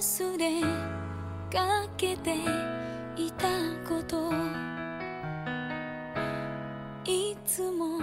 忘れかけていたこといつも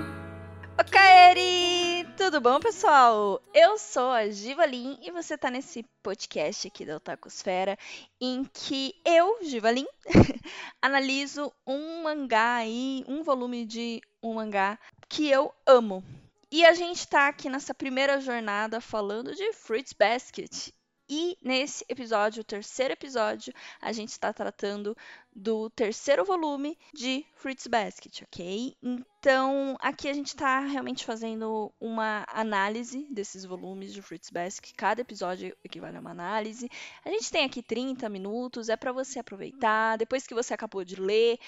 Kaeri! Tudo bom, pessoal? Eu sou a Givalin e você tá nesse podcast aqui da Otakusfera em que eu, Givalin, analiso um mangá aí, um volume de um mangá que eu amo. E a gente tá aqui nessa primeira jornada falando de Fruits Basket. E nesse episódio, o terceiro episódio, a gente está tratando do terceiro volume de Fruits Basket, ok? Então, aqui a gente está realmente fazendo uma análise desses volumes de Fruits Basket. Cada episódio equivale a uma análise. A gente tem aqui 30 minutos, é para você aproveitar. Depois que você acabou de ler,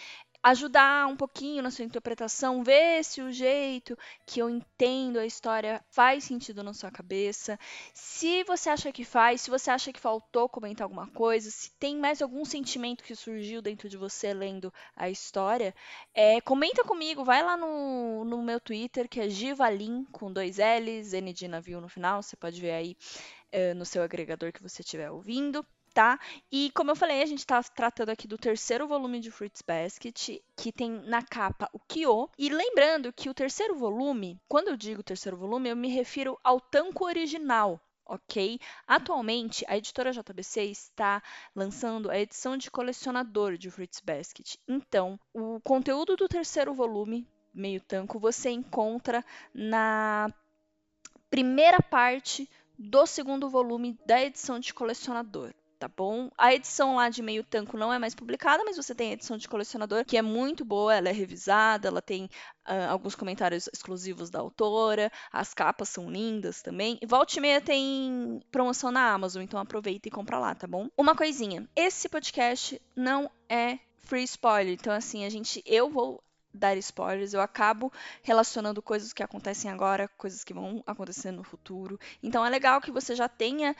ajudar um pouquinho na sua interpretação, ver se o jeito que eu entendo a história faz sentido na sua cabeça. Se você acha que faz, se você acha que faltou comentar alguma coisa, se tem mais algum sentimento que surgiu dentro de você lendo a história, é, comenta comigo, vai lá no, no meu Twitter, que é Givalin, com dois L's, N de navio no final, você pode ver aí é, no seu agregador que você estiver ouvindo tá? E como eu falei, a gente está tratando aqui do terceiro volume de Fruits Basket, que tem na capa o Kyo. E lembrando que o terceiro volume, quando eu digo terceiro volume, eu me refiro ao tanco original, ok? Atualmente, a editora JBC está lançando a edição de colecionador de Fruits Basket. Então, o conteúdo do terceiro volume, meio tanco, você encontra na primeira parte do segundo volume da edição de colecionador tá bom? A edição lá de meio tanco não é mais publicada, mas você tem a edição de colecionador, que é muito boa, ela é revisada, ela tem uh, alguns comentários exclusivos da autora, as capas são lindas também. E volta e meia tem promoção na Amazon, então aproveita e compra lá, tá bom? Uma coisinha, esse podcast não é free spoiler, então assim, a gente, eu vou dar spoilers, eu acabo relacionando coisas que acontecem agora, coisas que vão acontecer no futuro. Então é legal que você já tenha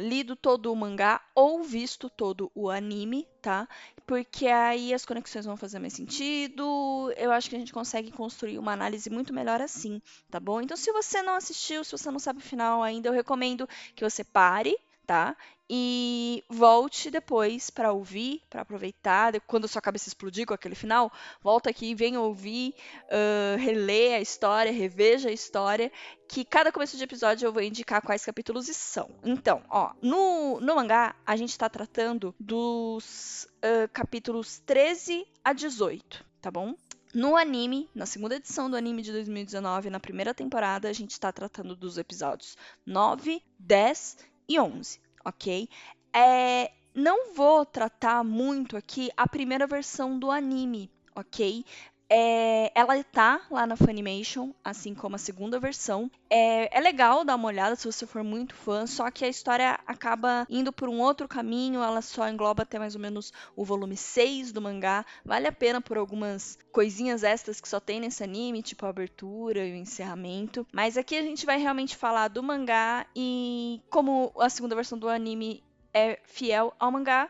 lido todo o mangá ou visto todo o anime, tá? Porque aí as conexões vão fazer mais sentido. Eu acho que a gente consegue construir uma análise muito melhor assim, tá bom? Então, se você não assistiu, se você não sabe o final ainda, eu recomendo que você pare, tá? e volte depois para ouvir, para aproveitar. Quando sua cabeça explodir com aquele final, volta aqui, vem ouvir, uh, reler a história, reveja a história. Que cada começo de episódio eu vou indicar quais capítulos são. Então, ó, no, no mangá a gente está tratando dos uh, capítulos 13 a 18, tá bom? No anime, na segunda edição do anime de 2019, na primeira temporada, a gente está tratando dos episódios 9, 10 e 11 ok? É, não vou tratar muito aqui a primeira versão do anime, ok? É, ela tá lá na Funimation, assim como a segunda versão. É, é, legal dar uma olhada se você for muito fã, só que a história acaba indo por um outro caminho, ela só engloba até mais ou menos o volume 6 do mangá. Vale a pena por algumas coisinhas extras que só tem nesse anime, tipo a abertura e o encerramento. Mas aqui a gente vai realmente falar do mangá e como a segunda versão do anime é fiel ao mangá,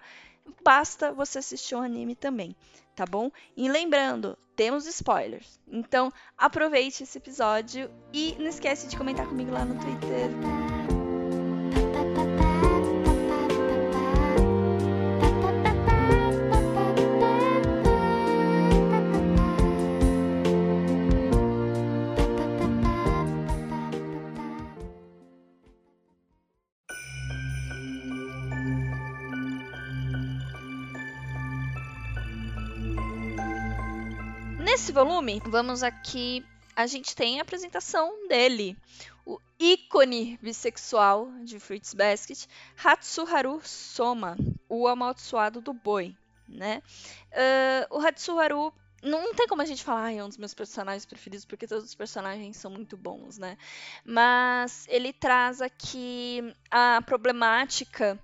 basta você assistir o anime também tá bom? E lembrando, temos spoilers. Então, aproveite esse episódio e não esquece de comentar comigo lá no Twitter. Volume, vamos aqui. A gente tem a apresentação dele, o ícone bissexual de Fruits Basket, Hatsuharu Soma, o amaldiçoado do boi, né? Uh, o Hatsuharu não tem como a gente falar, ah, é um dos meus personagens preferidos, porque todos os personagens são muito bons, né? Mas ele traz aqui a problemática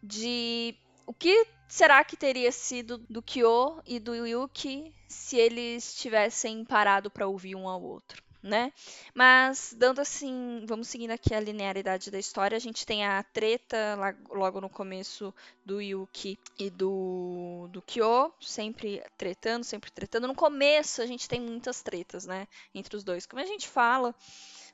de o que será que teria sido do Kyo e do Yuki se eles tivessem parado para ouvir um ao outro? Né? Mas, dando assim, vamos seguindo aqui a linearidade da história, a gente tem a treta logo no começo do Yuki e do, do Kyo, sempre tretando, sempre tretando. No começo a gente tem muitas tretas, né? Entre os dois. Como a gente fala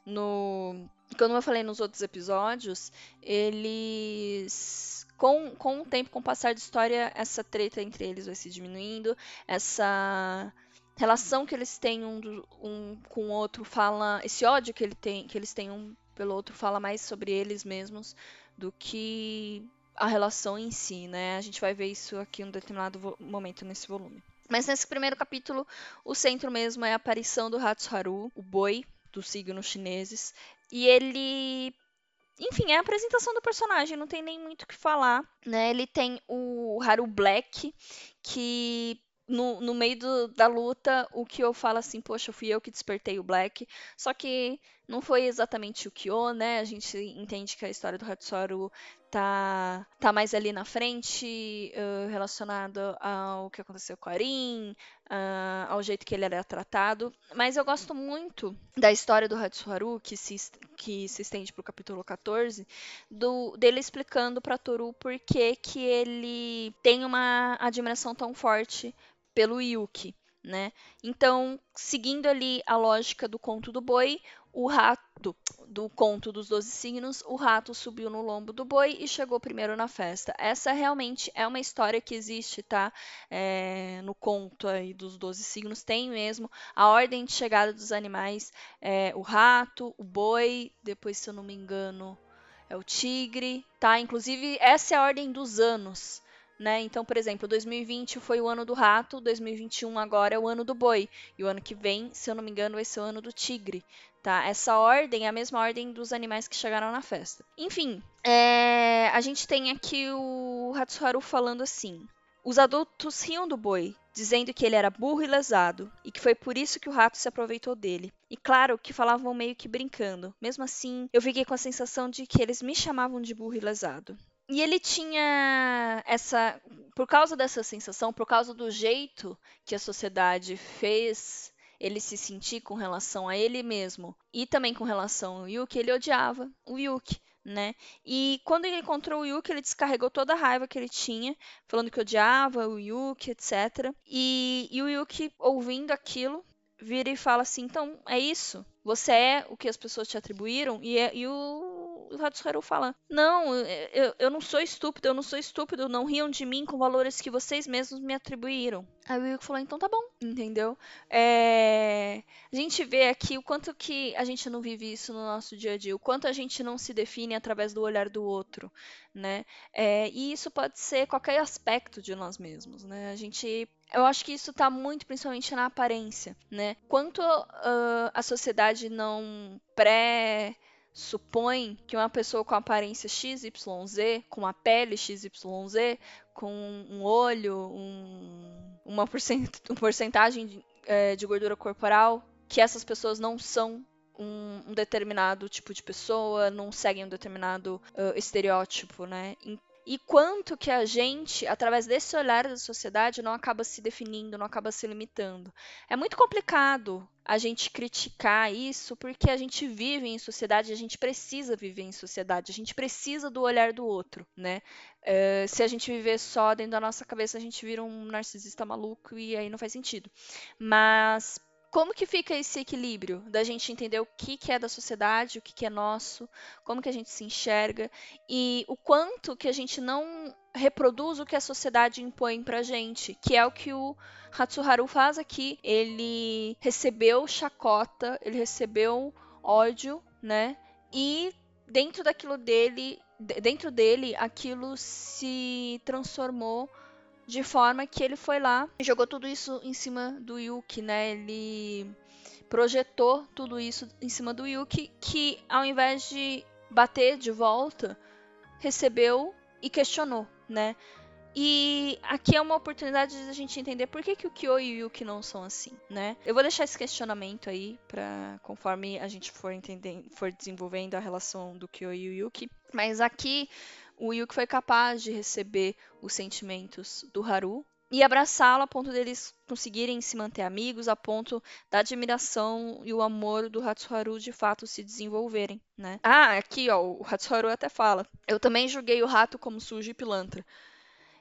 no. Como eu falei nos outros episódios, eles. Com, com o tempo, com o passar da história, essa treta entre eles vai se diminuindo, essa relação que eles têm um, um com o outro fala. Esse ódio que, ele tem, que eles têm um pelo outro fala mais sobre eles mesmos do que a relação em si, né? A gente vai ver isso aqui em um determinado momento nesse volume. Mas nesse primeiro capítulo, o centro mesmo é a aparição do Hatsuharu, o boi dos signos chineses, e ele enfim, é a apresentação do personagem, não tem nem muito o que falar, né? Ele tem o Haru Black, que no, no meio do, da luta, o Kyo fala assim, poxa, fui eu que despertei o Black. Só que não foi exatamente o Kyo, né? A gente entende que a história do Hatsuharu tá, tá mais ali na frente, uh, relacionado ao que aconteceu com a Arin, uh, ao jeito que ele era tratado. Mas eu gosto muito da história do Hatsuharu, que se, que se estende pro capítulo 14, do, dele explicando pra Toru por que, que ele tem uma admiração tão forte pelo Yuki, né? Então, seguindo ali a lógica do conto do boi, o rato, do conto dos doze signos, o rato subiu no lombo do boi e chegou primeiro na festa. Essa realmente é uma história que existe, tá? É, no conto aí dos doze signos tem mesmo a ordem de chegada dos animais, é, o rato, o boi, depois se eu não me engano é o tigre, tá? Inclusive essa é a ordem dos anos. Né? Então, por exemplo, 2020 foi o ano do rato, 2021 agora é o ano do boi, e o ano que vem, se eu não me engano, vai ser o ano do tigre, tá? Essa ordem é a mesma ordem dos animais que chegaram na festa. Enfim, é... a gente tem aqui o Hatsuharu falando assim: os adultos riam do boi, dizendo que ele era burro e lesado, e que foi por isso que o rato se aproveitou dele. E claro que falavam meio que brincando. Mesmo assim, eu fiquei com a sensação de que eles me chamavam de burro e lesado. E ele tinha essa. Por causa dessa sensação, por causa do jeito que a sociedade fez ele se sentir com relação a ele mesmo e também com relação ao Yuki, ele odiava o Yuki, né? E quando ele encontrou o Yuki, ele descarregou toda a raiva que ele tinha, falando que odiava o Yuki, etc. E, e o Yuki, ouvindo aquilo, vira e fala assim: então é isso? Você é o que as pessoas te atribuíram? E, é, e o o Hatsuharu fala: Não, eu, eu não sou estúpido, eu não sou estúpido, não riam de mim com valores que vocês mesmos me atribuíram. Aí o Yuki falou: Então tá bom, entendeu? É... A gente vê aqui o quanto que a gente não vive isso no nosso dia a dia, o quanto a gente não se define através do olhar do outro, né? É... E isso pode ser qualquer aspecto de nós mesmos, né? A gente eu acho que isso está muito principalmente na aparência, né? Quanto uh, a sociedade não pré supõe que uma pessoa com aparência XYZ, com a pele XYZ, com um olho, um, uma porcentagem de, é, de, gordura corporal, que essas pessoas não são um, um, determinado tipo de pessoa, não seguem um determinado uh, estereótipo, né? E quanto que a gente, através desse olhar da sociedade, não acaba se definindo, não acaba se limitando. É muito complicado a gente criticar isso porque a gente vive em sociedade, a gente precisa viver em sociedade, a gente precisa do olhar do outro, né? Uh, se a gente viver só dentro da nossa cabeça, a gente vira um narcisista maluco e aí não faz sentido. Mas como que fica esse equilíbrio da gente entender o que, que é da sociedade, o que, que é nosso, como que a gente se enxerga e o quanto que a gente não reproduz o que a sociedade impõe pra gente, que é o que o Hatsuharu faz aqui. Ele recebeu chacota, ele recebeu ódio, né? E dentro daquilo dele, dentro dele, aquilo se transformou de forma que ele foi lá e jogou tudo isso em cima do Yuki, né? Ele projetou tudo isso em cima do Yuki, que ao invés de bater de volta, recebeu e questionou, né? E aqui é uma oportunidade de a gente entender por que, que o Kyo e o Yuki não são assim, né? Eu vou deixar esse questionamento aí para conforme a gente for entendendo, for desenvolvendo a relação do Kyo e o Yuki. Mas aqui o Yuki foi capaz de receber os sentimentos do Haru e abraçá-lo a ponto deles conseguirem se manter amigos, a ponto da admiração e o amor do Hatsuharu de fato se desenvolverem, né? Ah, aqui ó, o Hatsuharu até fala: Eu também julguei o rato como sujo e pilantra.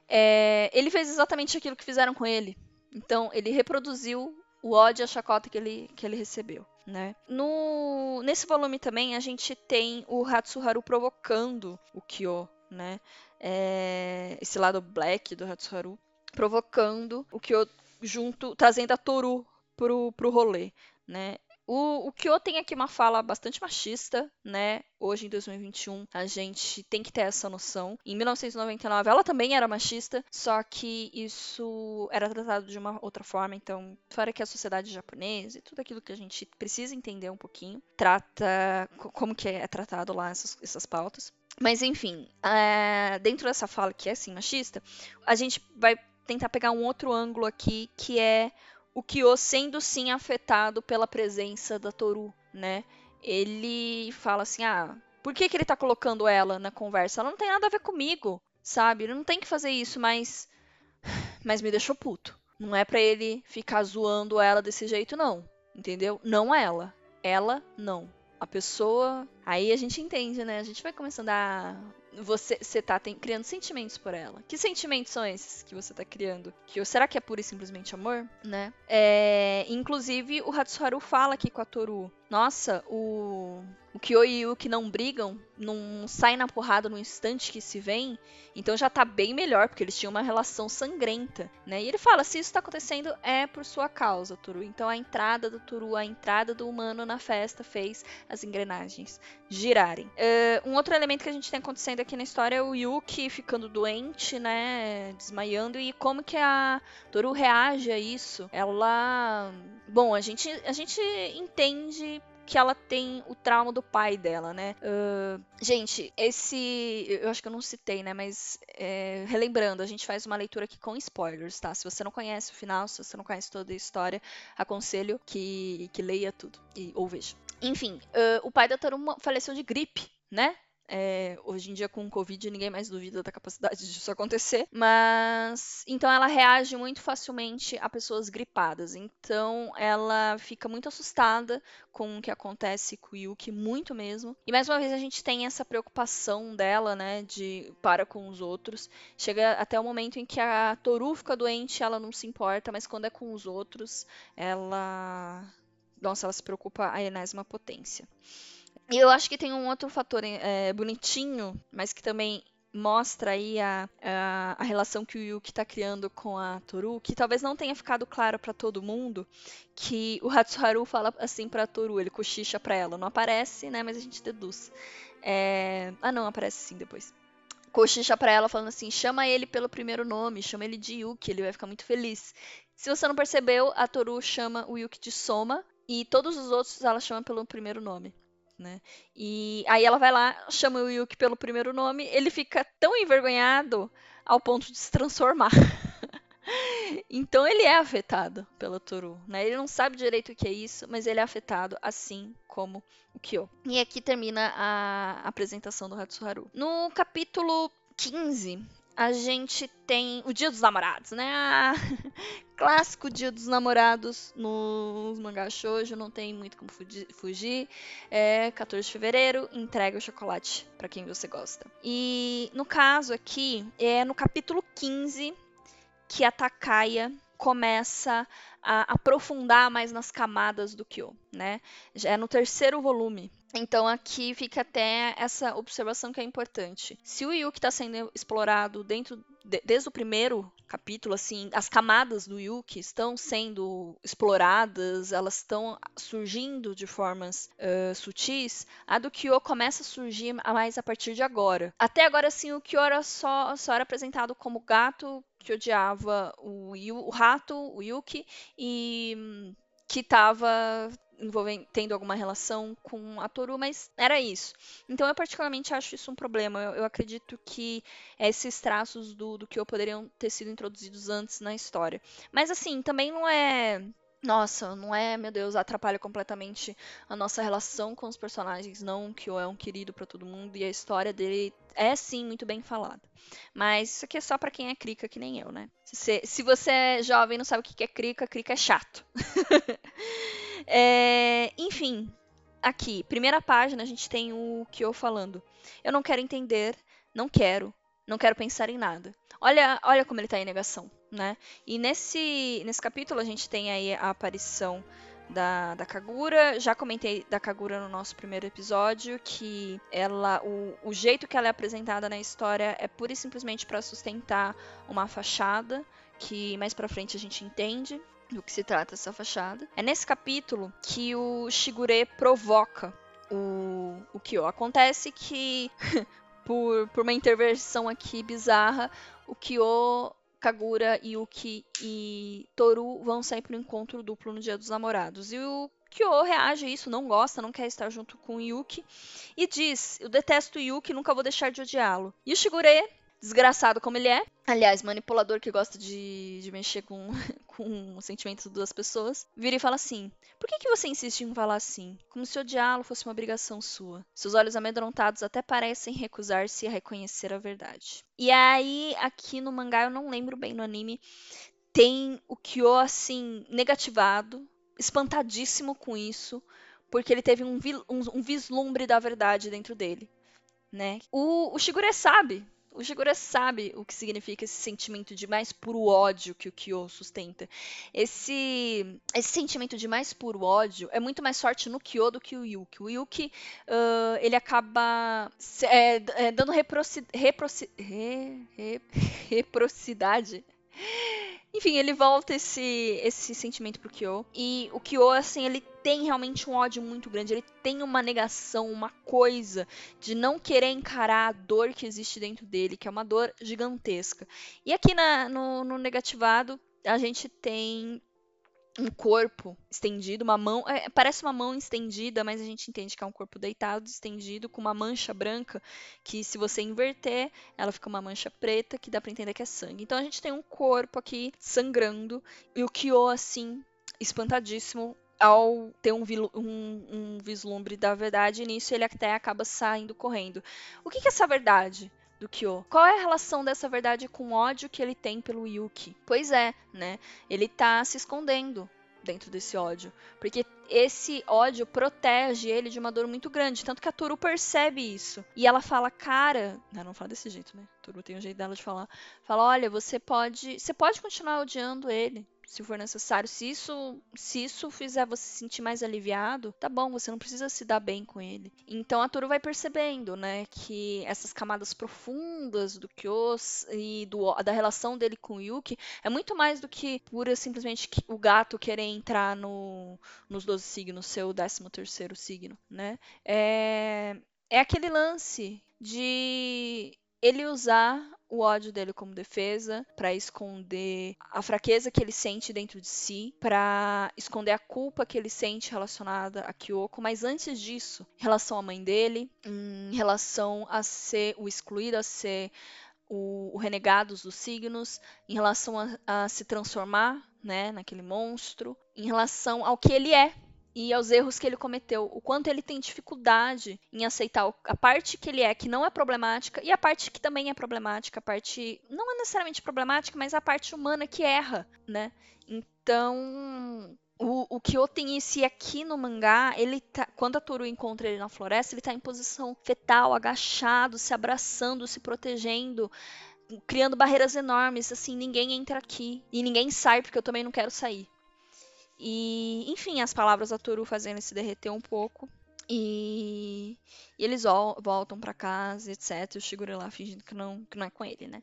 É, ele fez exatamente aquilo que fizeram com ele. Então, ele reproduziu o ódio e a chacota que ele, que ele recebeu. Né? No, nesse volume também a gente tem o Hatsuharu provocando o Kyo, né? É, esse lado black do Hatsuharu, provocando o Kyo junto, trazendo a Toru pro, pro rolê, né? O, o Kyo tem aqui uma fala bastante machista, né? Hoje, em 2021, a gente tem que ter essa noção. Em 1999, ela também era machista, só que isso era tratado de uma outra forma. Então, fora que a sociedade japonesa e tudo aquilo que a gente precisa entender um pouquinho, trata como que é tratado lá essas, essas pautas. Mas, enfim, é, dentro dessa fala que é, assim, machista, a gente vai tentar pegar um outro ângulo aqui, que é o Kyo sendo sim afetado pela presença da Toru, né? Ele fala assim: ah, por que, que ele tá colocando ela na conversa? Ela não tem nada a ver comigo, sabe? Ele não tem que fazer isso, mas. Mas me deixou puto. Não é para ele ficar zoando ela desse jeito, não. Entendeu? Não ela. Ela, não. A pessoa. Aí a gente entende, né? A gente vai começando a você, tá tem, criando sentimentos por ela. Que sentimentos são esses que você tá criando? Que, será que é pura e simplesmente amor? Né? É, inclusive, o Hatsuharu fala aqui com a Toru. Nossa, o, o Kyo e o Yuki não brigam, não saem na porrada no instante que se vêm, então já tá bem melhor, porque eles tinham uma relação sangrenta, né? E ele fala, se isso tá acontecendo, é por sua causa, Toru. Então a entrada do Toru, a entrada do humano na festa fez as engrenagens girarem. Uh, um outro elemento que a gente tem acontecendo aqui na história é o Yuki ficando doente, né? Desmaiando, e como que a Toru reage a isso. Ela... Bom, a gente, a gente entende que ela tem o trauma do pai dela, né? Uh, gente, esse. Eu acho que eu não citei, né? Mas é, relembrando, a gente faz uma leitura aqui com spoilers, tá? Se você não conhece o final, se você não conhece toda a história, aconselho que, que leia tudo e, ou veja. Enfim, uh, o pai da Taruma faleceu de gripe, né? É, hoje em dia, com o Covid, ninguém mais duvida da capacidade disso acontecer. Mas. Então, ela reage muito facilmente a pessoas gripadas. Então, ela fica muito assustada com o que acontece com o Yuki, muito mesmo. E mais uma vez, a gente tem essa preocupação dela, né, de para com os outros. Chega até o momento em que a Toru fica doente, ela não se importa, mas quando é com os outros, ela. Nossa, ela se preocupa a enésima potência. E eu acho que tem um outro fator é, bonitinho, mas que também mostra aí a, a, a, relação que o Yuki está criando com a Toru, que talvez não tenha ficado claro para todo mundo, que o Hatsuharu fala assim para Toru, ele cochicha para ela, não aparece, né, mas a gente deduz. É... Ah, não, aparece sim depois. Cochicha para ela falando assim, chama ele pelo primeiro nome, chama ele de Yuki, ele vai ficar muito feliz. Se você não percebeu, a Toru chama o Yuki de Soma, e todos os outros ela chama pelo primeiro nome né? E aí ela vai lá, chama o Yuki pelo primeiro nome, ele fica tão envergonhado ao ponto de se transformar. então ele é afetado pela Toru, né? Ele não sabe direito o que é isso, mas ele é afetado assim como o Kyo. E aqui termina a apresentação do Hatsuharu. No capítulo 15, a gente tem o Dia dos Namorados, né? Ah, clássico Dia dos Namorados nos mangás shoujo, não tem muito como fugir. É 14 de fevereiro, entrega o chocolate para quem você gosta. E no caso aqui, é no capítulo 15 que a Takaya começa a aprofundar mais nas camadas do Kyo, né? Já é no terceiro volume. Então aqui fica até essa observação que é importante. Se o Yuki está sendo explorado dentro de, desde o primeiro capítulo, assim, as camadas do Yuki estão sendo exploradas, elas estão surgindo de formas uh, sutis, a do Kyo começa a surgir mais a partir de agora. Até agora, assim, o Kyo era só, só era apresentado como gato que odiava o, o rato, o Yuki, e hum, que estava tendo alguma relação com a Toru, mas era isso. Então eu particularmente acho isso um problema. Eu, eu acredito que esses traços do, do que eu poderiam ter sido introduzidos antes na história. Mas assim, também não é nossa, não é, meu Deus, atrapalha completamente a nossa relação com os personagens, não que o é um querido para todo mundo e a história dele é sim muito bem falada. Mas isso aqui é só para quem é crica que nem eu, né? Se, se você é jovem e não sabe o que é crica, crica é chato. é, enfim, aqui, primeira página, a gente tem o Kyo falando. Eu não quero entender, não quero, não quero pensar em nada. Olha, olha como ele tá em negação. né? E nesse, nesse capítulo a gente tem aí a aparição da, da Kagura. Já comentei da Kagura no nosso primeiro episódio, que ela o, o jeito que ela é apresentada na história é pura e simplesmente para sustentar uma fachada, que mais para frente a gente entende do que se trata essa fachada. É nesse capítulo que o Shigure provoca o, o Kyo. Acontece que, por, por uma intervenção aqui bizarra, o Kyo Kagura, Yuki e Toru vão sair pro encontro duplo no Dia dos Namorados. E o Kyo reage a isso, não gosta, não quer estar junto com o Yuki e diz: Eu detesto Yuki, nunca vou deixar de odiá-lo. E o Shigure desgraçado como ele é. Aliás, manipulador que gosta de, de mexer com, com os sentimentos de duas pessoas. Vira e fala assim: Por que, que você insiste em falar assim? Como se odiá-lo fosse uma obrigação sua. Seus olhos amedrontados até parecem recusar-se a reconhecer a verdade. E aí, aqui no mangá, eu não lembro bem no anime, tem o Kyo assim, negativado, espantadíssimo com isso, porque ele teve um, um, um vislumbre da verdade dentro dele. Né? O, o Shigure sabe o Shigure sabe o que significa esse sentimento de mais puro ódio que o Kyo sustenta. Esse, esse sentimento de mais puro ódio é muito mais forte no Kyo do que o Yuki. O Yuki, uh, ele acaba é, é, dando reproci, re, re, reprocidade enfim, ele volta esse, esse sentimento pro Kyo. E o Kyo, assim, ele tem realmente um ódio muito grande. Ele tem uma negação, uma coisa de não querer encarar a dor que existe dentro dele, que é uma dor gigantesca. E aqui na, no, no negativado, a gente tem um corpo estendido, uma mão. É, parece uma mão estendida, mas a gente entende que é um corpo deitado, estendido, com uma mancha branca, que se você inverter, ela fica uma mancha preta, que dá pra entender que é sangue. Então a gente tem um corpo aqui sangrando, e o Kyo, assim, espantadíssimo. Ao ter um, um, um vislumbre da verdade, e nisso ele até acaba saindo correndo. O que, que é essa verdade? Do Kyo. Qual é a relação dessa verdade com o ódio que ele tem pelo Yuki? Pois é, né? Ele tá se escondendo dentro desse ódio, porque esse ódio protege ele de uma dor muito grande, tanto que a Toru percebe isso. E ela fala: "Cara, não, não fala desse jeito, né? A Toru tem um jeito dela de falar. Fala: "Olha, você pode, você pode continuar odiando ele, se for necessário. Se isso, se isso fizer você se sentir mais aliviado, tá bom, você não precisa se dar bem com ele. Então a Toru vai percebendo, né, que essas camadas profundas do Kyos e do, da relação dele com o Yuki é muito mais do que pura simplesmente o gato querer entrar no, nos 12 signos, seu 13 terceiro signo, né? É, é aquele lance de ele usar o ódio dele como defesa, para esconder a fraqueza que ele sente dentro de si, para esconder a culpa que ele sente relacionada a Kyoko, mas antes disso, em relação à mãe dele, em relação a ser o excluído, a ser o, o renegado dos signos, em relação a, a se transformar, né, naquele monstro, em relação ao que ele é, e aos erros que ele cometeu, o quanto ele tem dificuldade em aceitar a parte que ele é que não é problemática e a parte que também é problemática, a parte não é necessariamente problemática, mas a parte humana que erra, né? Então, o, o Kyo tem esse aqui no mangá, ele tá, quando a Toru encontra ele na floresta, ele tá em posição fetal, agachado, se abraçando, se protegendo, criando barreiras enormes, assim, ninguém entra aqui e ninguém sai porque eu também não quero sair. E, enfim, as palavras da fazendo se derreter um pouco. E, e eles voltam para casa, etc. O Shigure lá fingindo que não, que não é com ele, né?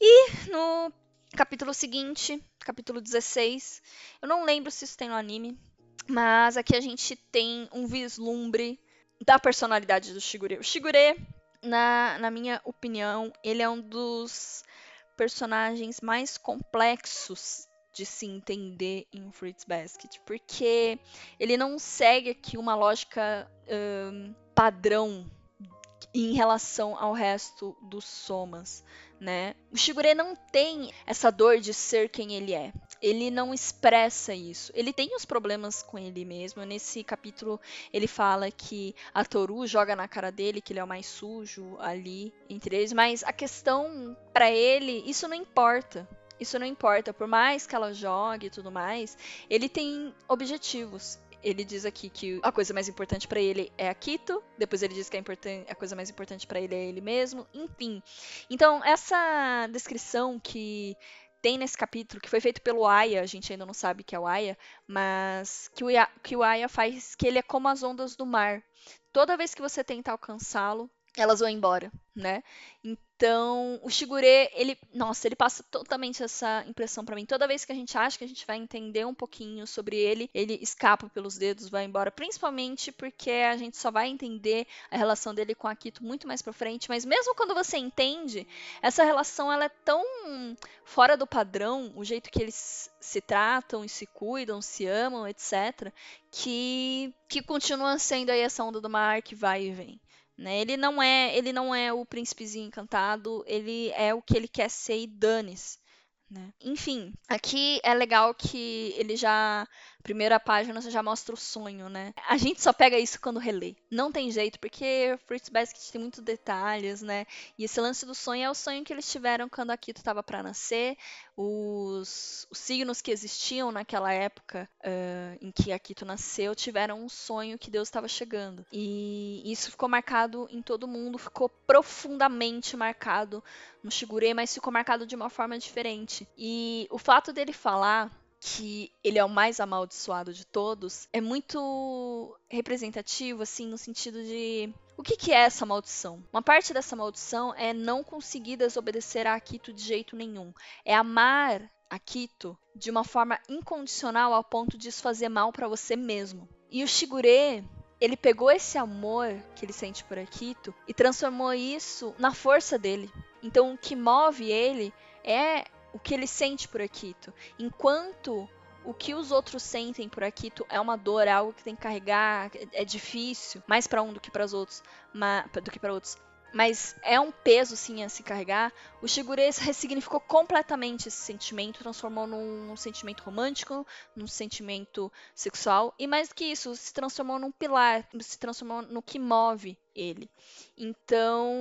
E no capítulo seguinte, capítulo 16, eu não lembro se isso tem no anime, mas aqui a gente tem um vislumbre da personalidade do Shigure. O Shigure, na, na minha opinião, ele é um dos personagens mais complexos de se entender em Fruits Basket, porque ele não segue aqui uma lógica um, padrão em relação ao resto dos somas, né? O Shigure não tem essa dor de ser quem ele é. Ele não expressa isso. Ele tem os problemas com ele mesmo. Nesse capítulo ele fala que a Toru joga na cara dele que ele é o mais sujo ali entre eles, mas a questão para ele, isso não importa isso não importa, por mais que ela jogue e tudo mais, ele tem objetivos. Ele diz aqui que a coisa mais importante para ele é a Kito, depois ele diz que a, a coisa mais importante para ele é ele mesmo, enfim. Então, essa descrição que tem nesse capítulo, que foi feito pelo Aya, a gente ainda não sabe que é o Aya, mas que o, que o Aya faz que ele é como as ondas do mar. Toda vez que você tenta alcançá-lo, elas vão embora, né? Então, o Shigure, ele, nossa, ele passa totalmente essa impressão para mim. Toda vez que a gente acha que a gente vai entender um pouquinho sobre ele, ele escapa pelos dedos, vai embora, principalmente porque a gente só vai entender a relação dele com Akito muito mais para frente, mas mesmo quando você entende, essa relação ela é tão fora do padrão, o jeito que eles se tratam e se cuidam, se amam, etc, que que continua sendo aí essa onda do mar que vai e vem. Né? Ele não é, ele não é o príncipezinho encantado, ele é o que ele quer ser e dane-se. Né? Enfim, aqui é legal que ele já primeira página você já mostra o sonho, né? A gente só pega isso quando relê. Não tem jeito, porque Fruits Basket tem muitos detalhes, né? E esse lance do sonho é o sonho que eles tiveram quando a Kito estava para nascer, os, os, signos que existiam naquela época uh, em que a Kito nasceu tiveram um sonho que Deus estava chegando. E isso ficou marcado em todo mundo, ficou profundamente marcado no Shigure, mas ficou marcado de uma forma diferente. E o fato dele falar que ele é o mais amaldiçoado de todos, é muito representativo, assim, no sentido de. O que, que é essa maldição? Uma parte dessa maldição é não conseguir desobedecer a Akito de jeito nenhum. É amar Akito de uma forma incondicional ao ponto de isso fazer mal para você mesmo. E o Shigure, ele pegou esse amor que ele sente por Akito e transformou isso na força dele. Então o que move ele é o que ele sente por Akito. Enquanto o que os outros sentem por Akito é uma dor, é algo que tem que carregar, é difícil, mais para um do que para os outros, do que para outros mas é um peso sim a se carregar. O Shigure ressignificou completamente esse sentimento, transformou num, num, sentimento romântico, num sentimento sexual e mais do que isso, se transformou num pilar, se transformou no que move ele. Então,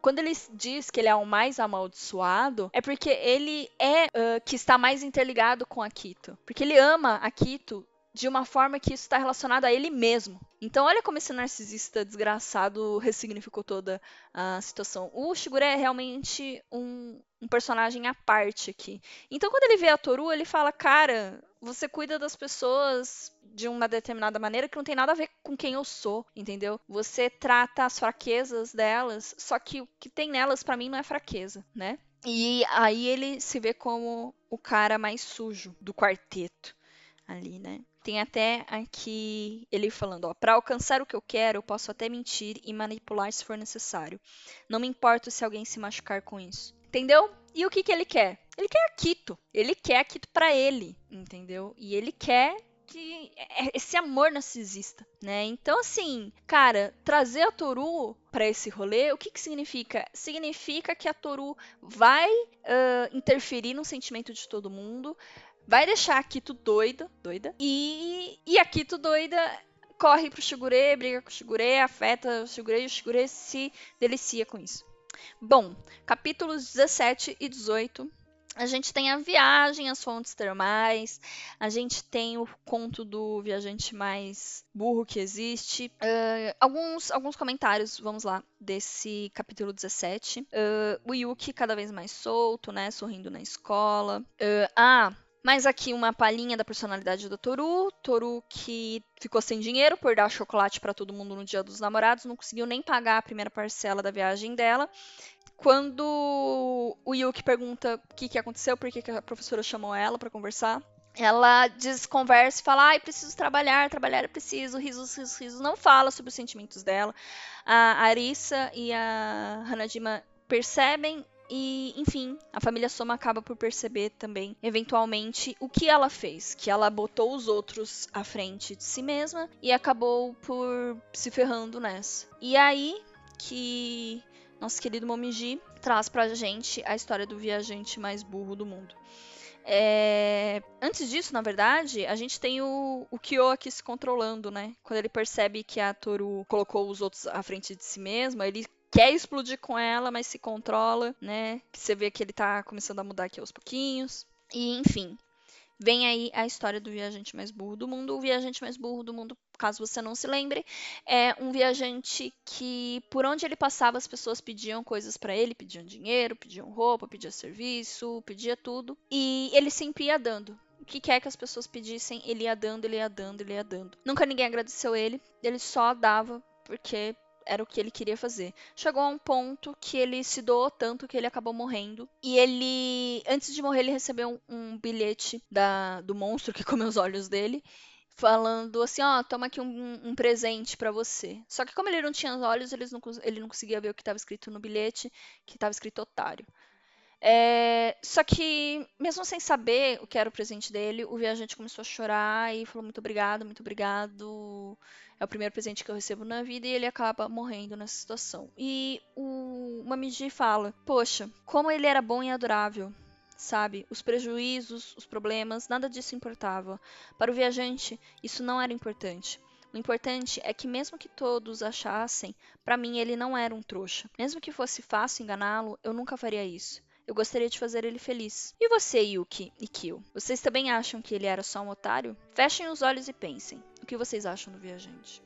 quando ele diz que ele é o mais amaldiçoado, é porque ele é uh, que está mais interligado com Akito, porque ele ama Akito de uma forma que isso está relacionado a ele mesmo. Então, olha como esse narcisista desgraçado ressignificou toda a situação. O Shigure é realmente um, um, personagem à parte aqui. Então, quando ele vê a Toru, ele fala: Cara, você cuida das pessoas de uma determinada maneira que não tem nada a ver com quem eu sou, entendeu? Você trata as fraquezas delas, só que o que tem nelas para mim não é fraqueza, né? E aí ele se vê como o cara mais sujo do quarteto ali, né? Tem até aqui ele falando, ó, para alcançar o que eu quero, eu posso até mentir e manipular se for necessário. Não me importo se alguém se machucar com isso. Entendeu? E o que que ele quer? Ele quer Akito. Ele quer Akito para ele, entendeu? E ele quer que é esse amor narcisista, né? Então assim, cara, trazer a Toru para esse rolê, o que que significa? Significa que a Toru vai uh, interferir no sentimento de todo mundo, vai deixar a Kito doida, doida, e, e a Kito doida corre pro Shigure, briga com o Shigure, afeta o Shigure e o Shigure se delicia com isso. Bom, capítulos 17 e 18 a gente tem a viagem, as fontes termais, a gente tem o conto do viajante mais burro que existe. Uh, alguns, alguns comentários, vamos lá, desse capítulo 17. Uh, o Yuki cada vez mais solto, né? Sorrindo na escola. Uh, ah, mas aqui uma palhinha da personalidade do Toru. Toru que ficou sem dinheiro por dar chocolate para todo mundo no Dia dos Namorados, não conseguiu nem pagar a primeira parcela da viagem dela. Quando o Yuki pergunta o que, que aconteceu, por que, que a professora chamou ela para conversar, ela desconversa e fala: ai, preciso trabalhar, trabalhar é preciso, risos, risos, risos. Não fala sobre os sentimentos dela. A Arisa e a Hanajima percebem e, enfim, a família Soma acaba por perceber também, eventualmente, o que ela fez. Que ela botou os outros à frente de si mesma e acabou por se ferrando nessa. E aí que nosso querido Momiji traz pra gente a história do viajante mais burro do mundo. É... Antes disso, na verdade, a gente tem o, o Kyo aqui se controlando, né? Quando ele percebe que a Toru colocou os outros à frente de si mesma, ele quer explodir com ela, mas se controla, né? Que você vê que ele tá começando a mudar aqui aos pouquinhos. E enfim, vem aí a história do viajante mais burro do mundo. O viajante mais burro do mundo, caso você não se lembre, é um viajante que por onde ele passava as pessoas pediam coisas para ele, pediam dinheiro, pediam roupa, pediam serviço, pedia tudo, e ele sempre ia dando. O que quer que as pessoas pedissem, ele ia dando, ele ia dando, ele ia dando. Nunca ninguém agradeceu ele, ele só dava porque era o que ele queria fazer. Chegou a um ponto que ele se doou tanto que ele acabou morrendo. E ele, antes de morrer, ele recebeu um, um bilhete da, do monstro que comeu os olhos dele. Falando assim, ó, oh, toma aqui um, um presente para você. Só que como ele não tinha os olhos, ele não, ele não conseguia ver o que estava escrito no bilhete, que estava escrito otário. É, só que, mesmo sem saber o que era o presente dele, o viajante começou a chorar e falou: Muito obrigado, muito obrigado é o primeiro presente que eu recebo na vida e ele acaba morrendo nessa situação. E o Mamiji fala: Poxa, como ele era bom e adorável. Sabe, os prejuízos, os problemas, nada disso importava. Para o viajante, isso não era importante. O importante é que, mesmo que todos achassem, para mim ele não era um trouxa. Mesmo que fosse fácil enganá-lo, eu nunca faria isso. Eu gostaria de fazer ele feliz. E você, Yuki e Kyo? Vocês também acham que ele era só um otário? Fechem os olhos e pensem. O que vocês acham do viajante?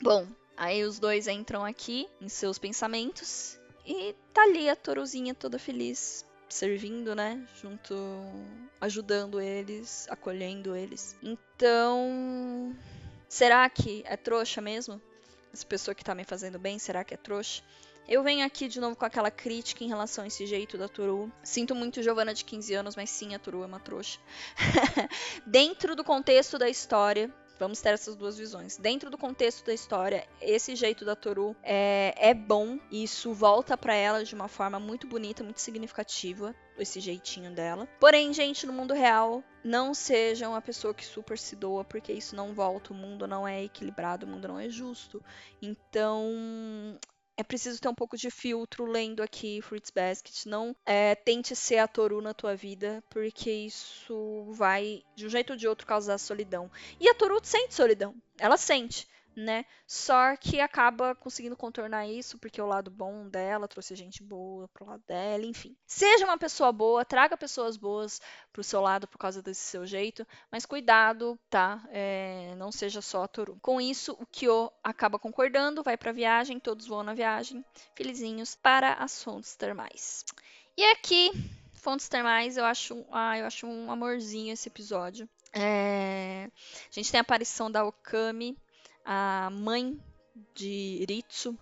Bom, aí os dois entram aqui em seus pensamentos e tá ali a Toruzinha toda feliz, servindo, né? Junto, ajudando eles, acolhendo eles. Então, será que é trouxa mesmo? Essa pessoa que tá me fazendo bem, será que é trouxa? Eu venho aqui de novo com aquela crítica em relação a esse jeito da Toru. Sinto muito Giovana de 15 anos, mas sim, a Toru é uma trouxa. Dentro do contexto da história, Vamos ter essas duas visões. Dentro do contexto da história, esse jeito da Toru é, é bom. E isso volta para ela de uma forma muito bonita, muito significativa. Esse jeitinho dela. Porém, gente, no mundo real, não seja uma pessoa que super se doa, porque isso não volta. O mundo não é equilibrado, o mundo não é justo. Então, é preciso ter um pouco de filtro lendo aqui Fruits Basket. Não é, tente ser a Toru na tua vida, porque isso vai, de um jeito ou de outro, causar solidão. E a Toru sente solidão. Ela sente né? Só que acaba conseguindo contornar isso porque o lado bom dela trouxe gente boa pro lado dela, enfim. Seja uma pessoa boa, traga pessoas boas pro seu lado por causa desse seu jeito, mas cuidado, tá? É, não seja só Toru. Com isso, o Kyo acaba concordando, vai pra viagem, todos vão na viagem, felizinhos, para as fontes termais. E aqui, fontes termais, eu acho, ah, eu acho um amorzinho esse episódio. É... A gente tem a aparição da Okami, a mãe de Ritsu.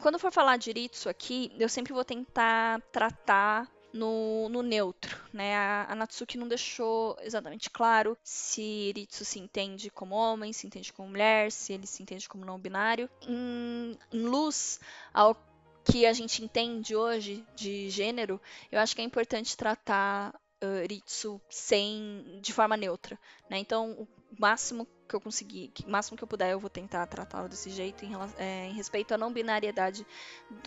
Quando for falar de Ritsu aqui, eu sempre vou tentar tratar no, no, neutro, né? A, a, Natsuki não deixou exatamente claro se Ritsu se entende como homem, se entende como mulher, se ele se entende como não binário. Em, em luz ao que a gente entende hoje de gênero, eu acho que é importante tratar uh, Ritsu sem de forma neutra, né? Então, o máximo que eu conseguir, o máximo que eu puder, eu vou tentar tratá-lo desse jeito em, é, em, respeito à não binariedade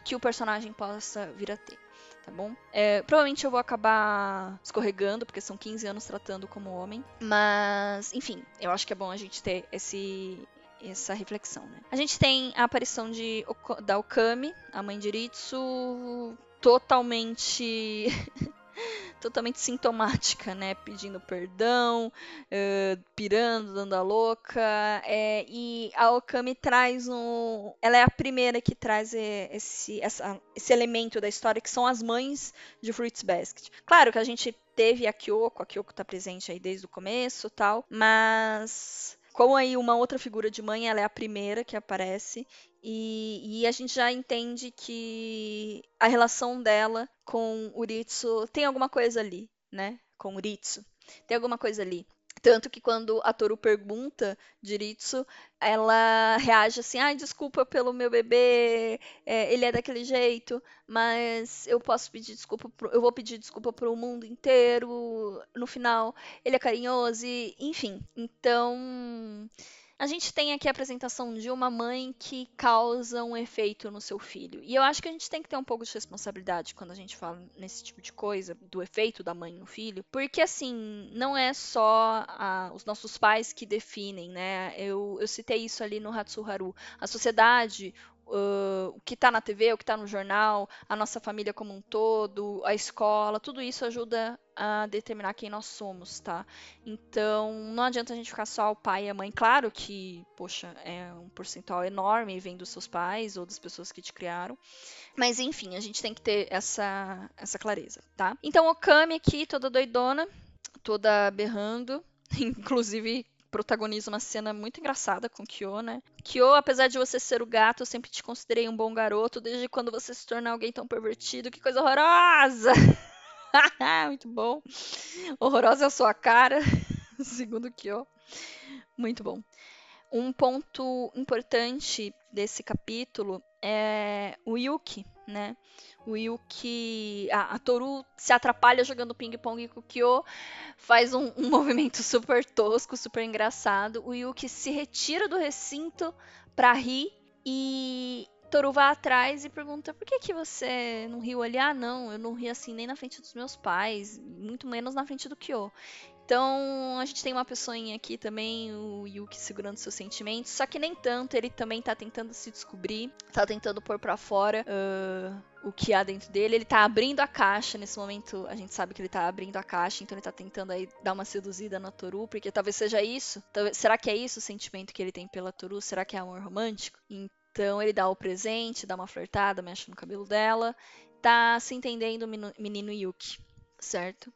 que o personagem possa vir a ter. Tá bom? É, provavelmente eu vou acabar escorregando, porque são 15 anos tratando como homem. Mas, enfim, eu acho que é bom a gente ter esse, essa reflexão, né? A gente tem a aparição de, da Okami, a mãe de Ritsu, totalmente totalmente sintomática, né? Pedindo perdão, uh, pirando, dando a louca. É, e a Okami traz um. Ela é a primeira que traz esse, essa, esse elemento da história, que são as mães de Fruits Basket. Claro que a gente teve a Kyoko, a Kyoko tá presente aí desde o começo tal, mas como aí uma outra figura de mãe, ela é a primeira que aparece e, e, a gente já entende que a relação dela com o Ritsu tem alguma coisa ali, né? Com o Ritsu. Tem alguma coisa ali. Tanto que quando a Toru pergunta de Ritsu, ela reage assim: ai, desculpa pelo meu bebê, é, ele é daquele jeito, mas eu posso pedir desculpa, pro, eu vou pedir desculpa pro mundo inteiro. No final, ele é carinhoso, e, enfim. Então. A gente tem aqui a apresentação de uma mãe que causa um efeito no seu filho. E eu acho que a gente tem que ter um pouco de responsabilidade quando a gente fala nesse tipo de coisa, do efeito da mãe no filho, porque assim, não é só a, os nossos pais que definem, né? Eu, eu citei isso ali no Hatsuharu. A sociedade, uh, o que está na TV, o que está no jornal, a nossa família como um todo, a escola, tudo isso ajuda a determinar quem nós somos, tá? Então, não adianta a gente ficar só o pai e a mãe. Claro que, poxa, é um percentual enorme vem dos seus pais ou das pessoas que te criaram. Mas, enfim, a gente tem que ter essa, essa clareza, tá? Então, o Kami aqui, toda doidona, toda berrando, inclusive protagoniza uma cena muito engraçada com Kyo, né? Kyo, apesar de você ser o gato, eu sempre te considerei um bom garoto, desde quando você se torna alguém tão pervertido. Que coisa horrorosa! muito bom. Horrorosa é a sua cara, segundo Kyo. Muito bom. Um ponto importante desse capítulo é o Yuki, né? O Yuki. A, a Toru se atrapalha jogando ping-pong com o Kyo, faz um, um, movimento super tosco, super engraçado. O Yuki se retira do recinto pra rir e Toru vai atrás e pergunta: por que, que você não riu ali? Ah, não, eu não ri assim nem na frente dos meus pais, muito menos na frente do Kyo. Então, a gente tem uma pessoinha aqui também, o Yuki segurando seus sentimentos, só que nem tanto, ele também tá tentando se descobrir, tá tentando pôr para fora uh, o que há dentro dele. Ele tá abrindo a caixa, nesse momento a gente sabe que ele tá abrindo a caixa, então ele tá tentando aí dar uma seduzida na Toru, porque talvez seja isso. Talvez, será que é isso o sentimento que ele tem pela Toru? Será que é amor romântico? Então ele dá o presente, dá uma flertada, mexe no cabelo dela, tá se entendendo o menino Yuki, certo?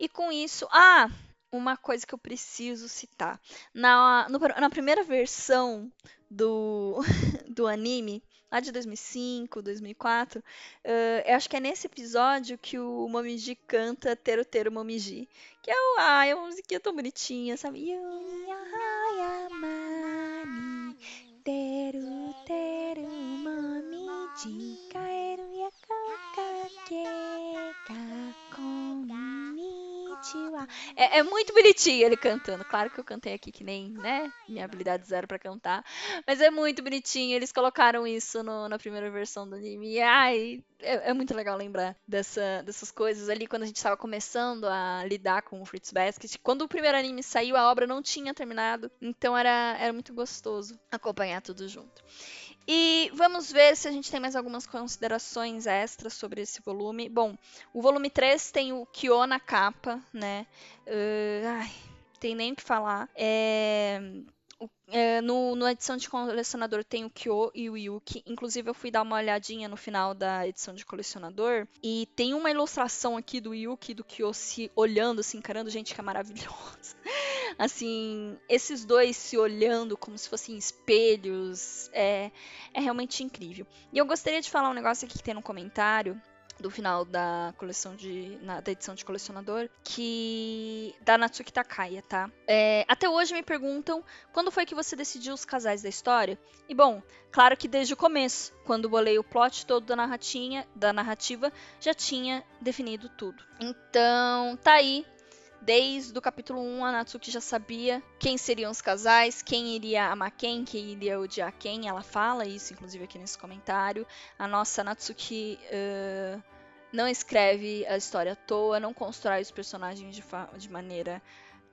E com isso, ah, uma coisa que eu preciso citar. Na, no, na primeira versão do, do anime, lá de 2005, 2004, uh, eu acho que é nesse episódio que o Momiji canta Teru Teru Momiji. Que é, o, ah, é uma musiquinha tão bonitinha, sabe? Teru Teru Momiji é, é, muito bonitinho ele cantando. Claro que eu cantei aqui que nem, né? Minha habilidade zero para cantar. Mas é muito bonitinho. Eles colocaram isso no, na primeira versão do anime. Ai, é, é, muito legal lembrar dessa, dessas coisas ali quando a gente estava começando a lidar com o Fruits Basket. Quando o primeiro anime saiu, a obra não tinha terminado. Então era, era muito gostoso acompanhar tudo junto. E vamos ver se a gente tem mais algumas considerações extras sobre esse volume. Bom, o volume 3 tem o Kyo na capa, né? Uh, ai, tem nem o que falar. É, é, no, na edição de colecionador tem o Kyo e o Yuki. Inclusive, eu fui dar uma olhadinha no final da edição de colecionador. E tem uma ilustração aqui do Yuki e do Kyo se olhando, se encarando. Gente, que é maravilhosa. Assim, esses dois se olhando como se fossem espelhos. É, é realmente incrível. E eu gostaria de falar um negócio aqui que tem no comentário do final da coleção de. Na, da edição de colecionador, que. da Natsuki Takaya, tá? É, até hoje me perguntam quando foi que você decidiu os casais da história. E bom, claro que desde o começo, quando bolei o plot todo da, narratinha, da narrativa, já tinha definido tudo. Então, tá aí Desde o capítulo 1, a Natsuki já sabia quem seriam os casais, quem iria amar quem, quem iria odiar quem. Ela fala isso, inclusive, aqui nesse comentário. A nossa Natsuki uh, não escreve a história à toa, não constrói os personagens de, de maneira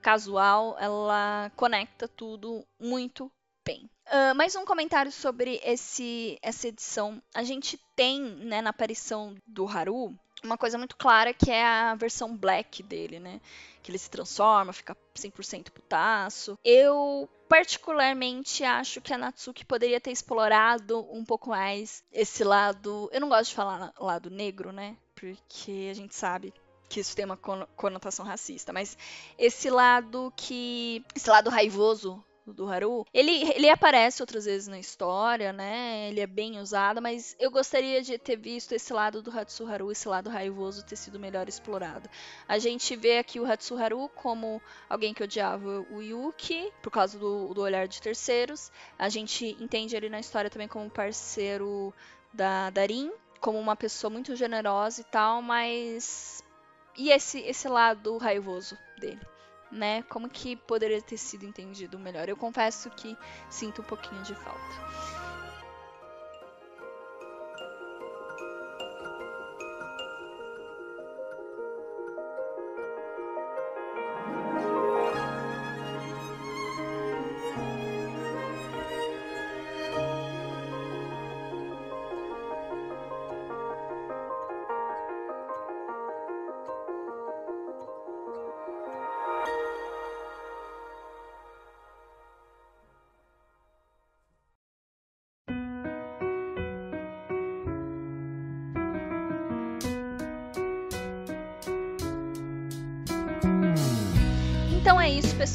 casual. Ela conecta tudo muito bem. Uh, mais um comentário sobre esse, essa edição. A gente tem, né, na aparição do Haru, uma coisa muito clara que é a versão black dele, né? Que ele se transforma, fica 100% putaço. Eu particularmente acho que a Natsuki poderia ter explorado um pouco mais esse lado. Eu não gosto de falar lado negro, né? Porque a gente sabe que isso tem uma conotação racista, mas esse lado que. esse lado raivoso do Haru, ele, ele aparece outras vezes na história, né? Ele é bem usado, mas eu gostaria de ter visto esse lado do Hatsuharu, esse lado raivoso ter sido melhor explorado. A gente vê aqui o Hatsuharu como alguém que odiava o Yuki por causa do, do olhar de terceiros. A gente entende ele na história também como parceiro da Darin, como uma pessoa muito generosa e tal, mas e esse esse lado raivoso dele? Né? Como que poderia ter sido entendido melhor? Eu confesso que sinto um pouquinho de falta.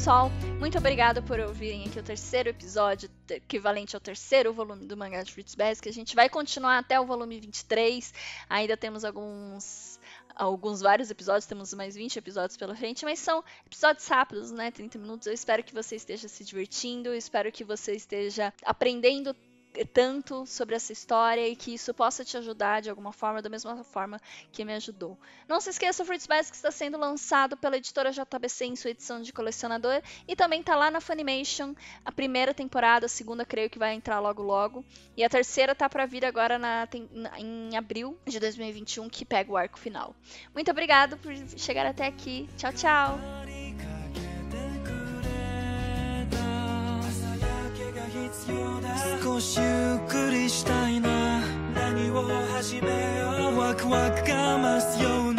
Pessoal. Muito obrigado por ouvirem aqui o terceiro episódio, equivalente ao terceiro volume do mangá de Fruits Basket. A gente vai continuar até o volume 23. Ainda temos alguns alguns vários episódios, temos mais 20 episódios pela frente, mas são episódios rápidos, né? 30 minutos. Eu espero que você esteja se divertindo, eu espero que você esteja aprendendo tanto sobre essa história e que isso possa te ajudar de alguma forma, da mesma forma que me ajudou. Não se esqueça, o Fruits Basket está sendo lançado pela editora JBC em sua edição de colecionador e também está lá na Funimation, a primeira temporada, a segunda creio que vai entrar logo logo, e a terceira tá para vir agora na, em abril de 2021, que pega o arco final. Muito obrigado por chegar até aqui. Tchau, tchau! 少しゆっくりしたいな。何を始めよう。ワクワクが増すような。